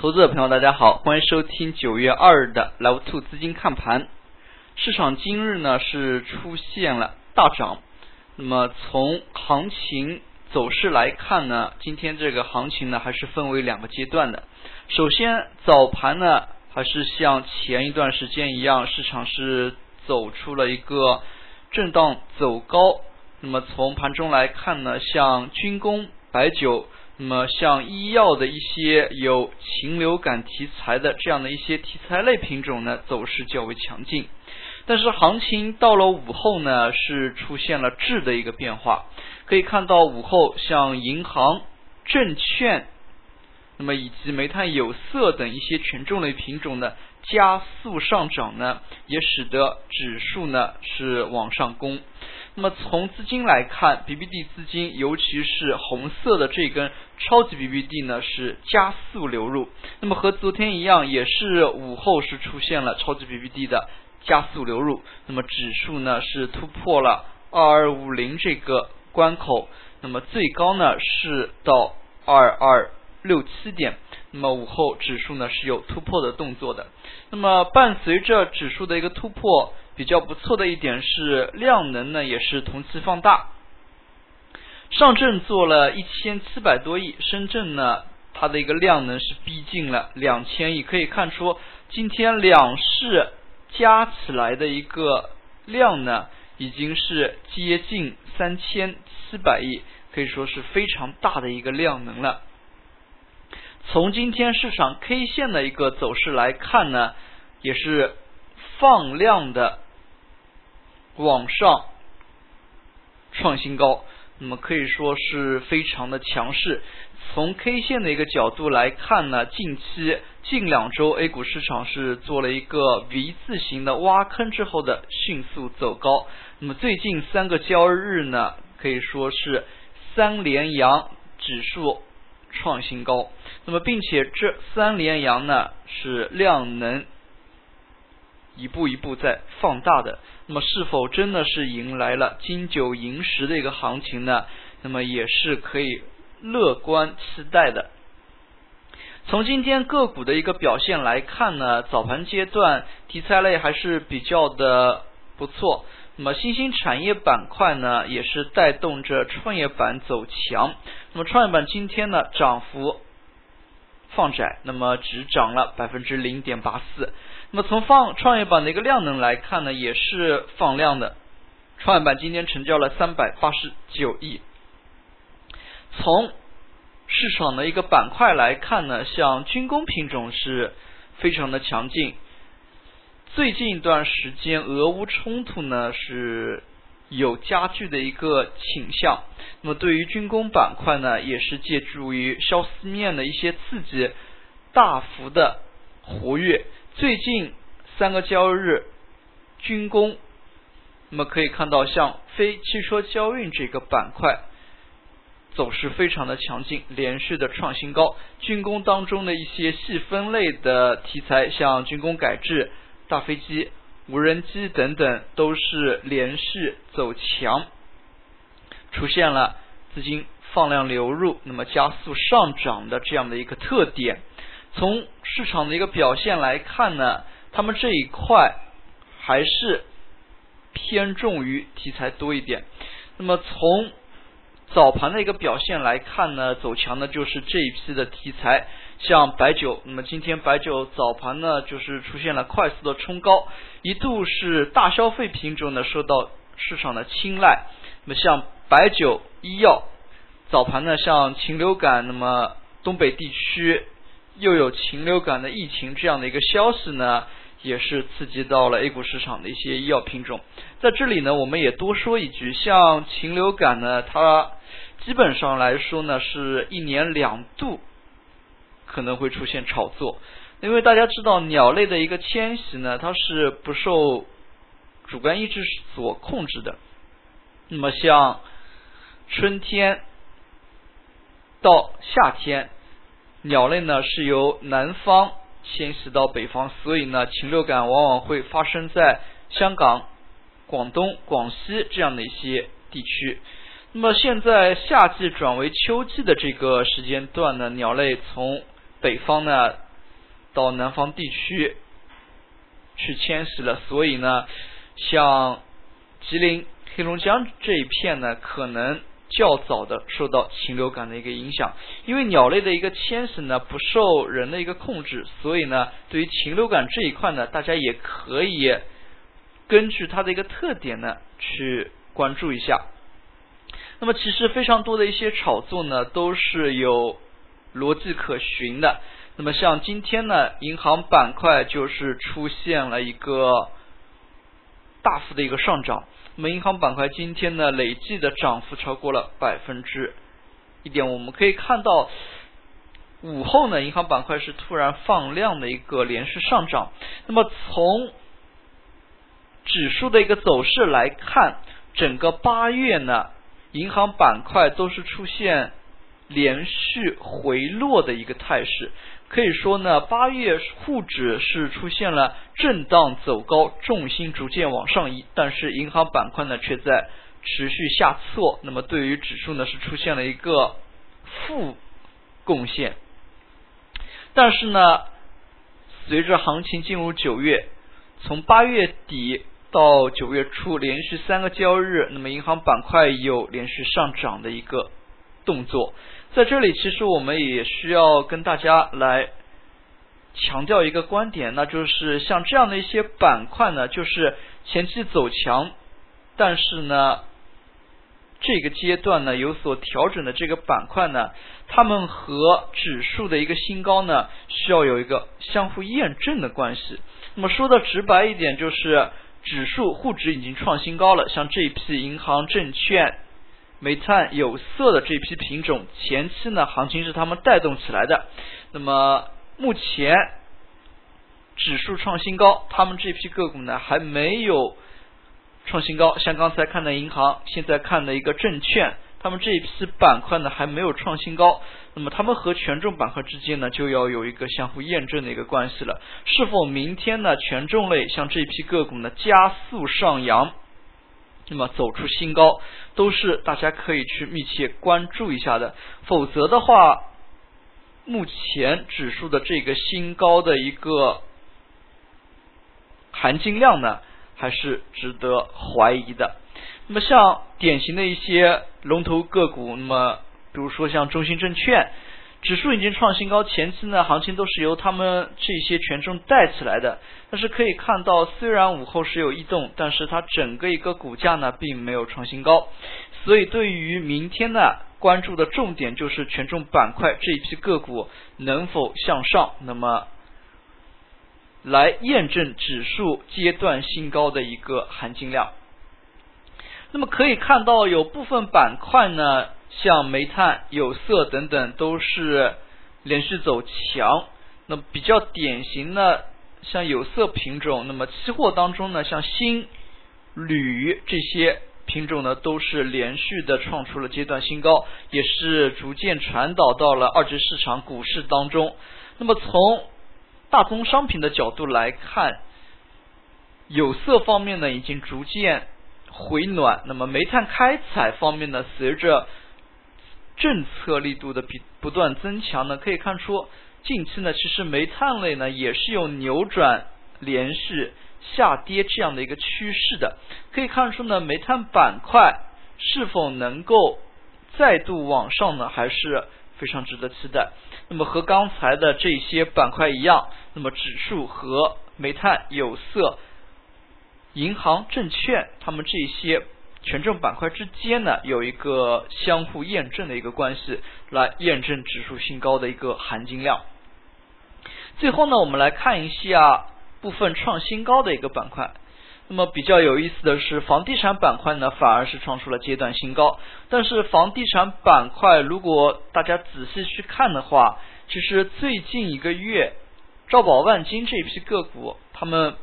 投资者朋友，大家好，欢迎收听九月二日的 Live Two 资金看盘。市场今日呢是出现了大涨，那么从行情走势来看呢，今天这个行情呢还是分为两个阶段的。首先早盘呢还是像前一段时间一样，市场是走出了一个震荡走高。那么从盘中来看呢，像军工、白酒。那么像医药的一些有禽流感题材的这样的一些题材类品种呢，走势较为强劲。但是行情到了午后呢，是出现了质的一个变化。可以看到午后像银行、证券，那么以及煤炭、有色等一些权重类品种呢加速上涨呢，也使得指数呢是往上攻。那么从资金来看，BBD 资金，尤其是红色的这根超级 BBD 呢，是加速流入。那么和昨天一样，也是午后是出现了超级 BBD 的加速流入。那么指数呢是突破了二二五零这个关口，那么最高呢是到二二六七点。那么午后指数呢是有突破的动作的。那么伴随着指数的一个突破。比较不错的一点是量能呢，也是同期放大。上证做了一千七百多亿，深圳呢，它的一个量能是逼近了两千亿。可以看出，今天两市加起来的一个量呢，已经是接近三千七百亿，可以说是非常大的一个量能了。从今天市场 K 线的一个走势来看呢，也是放量的。往上创新高，那么可以说是非常的强势。从 K 线的一个角度来看呢，近期近两周 A 股市场是做了一个 V 字形的挖坑之后的迅速走高。那么最近三个交易日呢，可以说是三连阳，指数创新高。那么并且这三连阳呢，是量能。一步一步在放大的，那么是否真的是迎来了金九银十的一个行情呢？那么也是可以乐观期待的。从今天个股的一个表现来看呢，早盘阶段题材类还是比较的不错。那么新兴产业板块呢，也是带动着创业板走强。那么创业板今天呢，涨幅放窄，那么只涨了百分之零点八四。那么从放创业板的一个量能来看呢，也是放量的。创业板今天成交了三百八十九亿。从市场的一个板块来看呢，像军工品种是非常的强劲。最近一段时间，俄乌冲突呢是有加剧的一个倾向。那么对于军工板块呢，也是借助于消息面的一些刺激，大幅的活跃。最近三个交易日，军工，那么可以看到，像非汽车交运这个板块走势非常的强劲，连续的创新高。军工当中的一些细分类的题材，像军工改制、大飞机、无人机等等，都是连续走强，出现了资金放量流入，那么加速上涨的这样的一个特点。从市场的一个表现来看呢，他们这一块还是偏重于题材多一点。那么从早盘的一个表现来看呢，走强的就是这一批的题材，像白酒。那么今天白酒早盘呢，就是出现了快速的冲高，一度是大消费品种呢受到市场的青睐。那么像白酒、医药，早盘呢像禽流感，那么东北地区。又有禽流感的疫情这样的一个消息呢，也是刺激到了 A 股市场的一些医药品种。在这里呢，我们也多说一句，像禽流感呢，它基本上来说呢，是一年两度可能会出现炒作，因为大家知道鸟类的一个迁徙呢，它是不受主观意志所控制的。那么像春天到夏天。鸟类呢是由南方迁徙到北方，所以呢禽流感往往会发生在香港、广东、广西这样的一些地区。那么现在夏季转为秋季的这个时间段呢，鸟类从北方呢到南方地区去迁徙了，所以呢，像吉林、黑龙江这一片呢，可能较早的受到禽流感的一个影响。因为鸟类的一个迁徙呢，不受人的一个控制，所以呢，对于禽流感这一块呢，大家也可以根据它的一个特点呢，去关注一下。那么，其实非常多的一些炒作呢，都是有逻辑可循的。那么，像今天呢，银行板块就是出现了一个大幅的一个上涨。我们，银行板块今天呢，累计的涨幅超过了百分之一点。我们可以看到，午后呢，银行板块是突然放量的一个连续上涨。那么，从指数的一个走势来看，整个八月呢。银行板块都是出现连续回落的一个态势，可以说呢，八月沪指是出现了震荡走高，重心逐渐往上移，但是银行板块呢却在持续下挫，那么对于指数呢是出现了一个负贡献，但是呢，随着行情进入九月，从八月底。到九月初连续三个交易日，那么银行板块有连续上涨的一个动作。在这里，其实我们也需要跟大家来强调一个观点，那就是像这样的一些板块呢，就是前期走强，但是呢，这个阶段呢有所调整的这个板块呢，它们和指数的一个新高呢，需要有一个相互验证的关系。那么说的直白一点，就是。指数沪指已经创新高了，像这一批银行、证券、煤炭、有色的这批品种，前期呢行情是他们带动起来的。那么目前指数创新高，他们这批个股呢还没有创新高，像刚才看的银行，现在看的一个证券。他们这一批板块呢还没有创新高，那么他们和权重板块之间呢就要有一个相互验证的一个关系了。是否明天呢权重类像这批个股呢加速上扬，那么走出新高，都是大家可以去密切关注一下的。否则的话，目前指数的这个新高的一个含金量呢还是值得怀疑的。那么像典型的一些龙头个股，那么比如说像中信证券，指数已经创新高，前期呢行情都是由他们这些权重带起来的。但是可以看到，虽然午后是有异动，但是它整个一个股价呢并没有创新高。所以对于明天呢关注的重点就是权重板块这一批个股能否向上，那么来验证指数阶段新高的一个含金量。那么可以看到，有部分板块呢，像煤炭、有色等等，都是连续走强。那比较典型的，像有色品种，那么期货当中呢，像锌、铝这些品种呢，都是连续的创出了阶段新高，也是逐渐传导到了二级市场股市当中。那么从大宗商品的角度来看，有色方面呢，已经逐渐。回暖，那么煤炭开采方面呢？随着政策力度的比不断增强呢，可以看出近期呢，其实煤炭类呢也是有扭转连续下跌这样的一个趋势的。可以看出呢，煤炭板块是否能够再度往上呢，还是非常值得期待。那么和刚才的这些板块一样，那么指数和煤炭、有色。银行、证券，他们这些权重板块之间呢，有一个相互验证的一个关系，来验证指数新高的一个含金量。最后呢，我们来看一下部分创新高的一个板块。那么比较有意思的是，房地产板块呢，反而是创出了阶段新高。但是房地产板块，如果大家仔细去看的话，其实最近一个月，兆宝万金这一批个股，他们。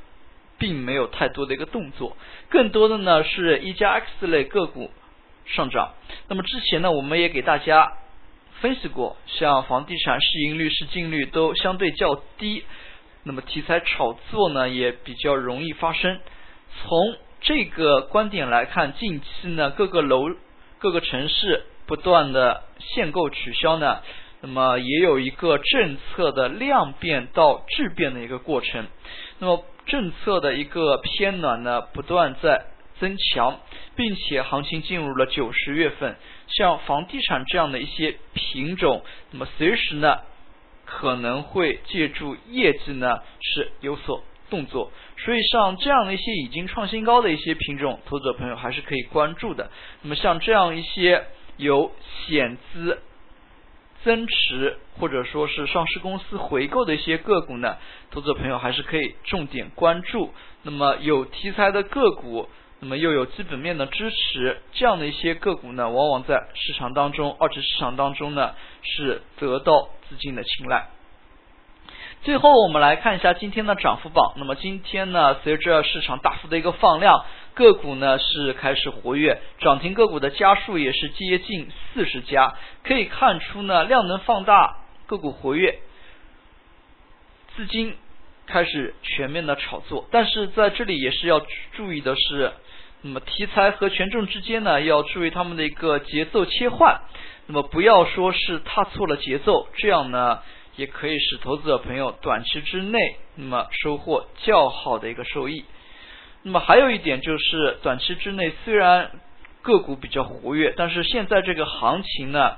并没有太多的一个动作，更多的呢是一加 X 类个股上涨。那么之前呢，我们也给大家分析过，像房地产市盈率、市净率都相对较低，那么题材炒作呢也比较容易发生。从这个观点来看，近期呢各个楼、各个城市不断的限购取消呢，那么也有一个政策的量变到质变的一个过程。那么政策的一个偏暖呢，不断在增强，并且行情进入了九十月份，像房地产这样的一些品种，那么随时呢可能会借助业绩呢是有所动作。所以像这样的一些已经创新高的一些品种，投资者朋友还是可以关注的。那么像这样一些有险资。增持或者说是上市公司回购的一些个股呢，投资者朋友还是可以重点关注。那么有题材的个股，那么又有基本面的支持，这样的一些个股呢，往往在市场当中，二级市场当中呢，是得到资金的青睐。最后我们来看一下今天的涨幅榜。那么今天呢，随着市场大幅的一个放量，个股呢是开始活跃，涨停个股的家数也是接近四十家。可以看出呢，量能放大，个股活跃，资金开始全面的炒作。但是在这里也是要注意的是，那么题材和权重之间呢，要注意他们的一个节奏切换。那么不要说是踏错了节奏，这样呢。也可以使投资者朋友短期之内，那么收获较好的一个收益。那么还有一点就是，短期之内虽然个股比较活跃，但是现在这个行情呢，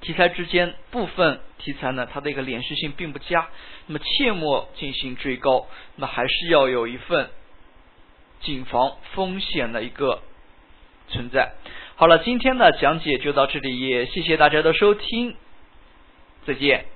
题材之间部分题材呢，它的一个连续性并不佳，那么切莫进行追高，那还是要有一份谨防风险的一个存在。好了，今天的讲解就到这里，也谢谢大家的收听。再见。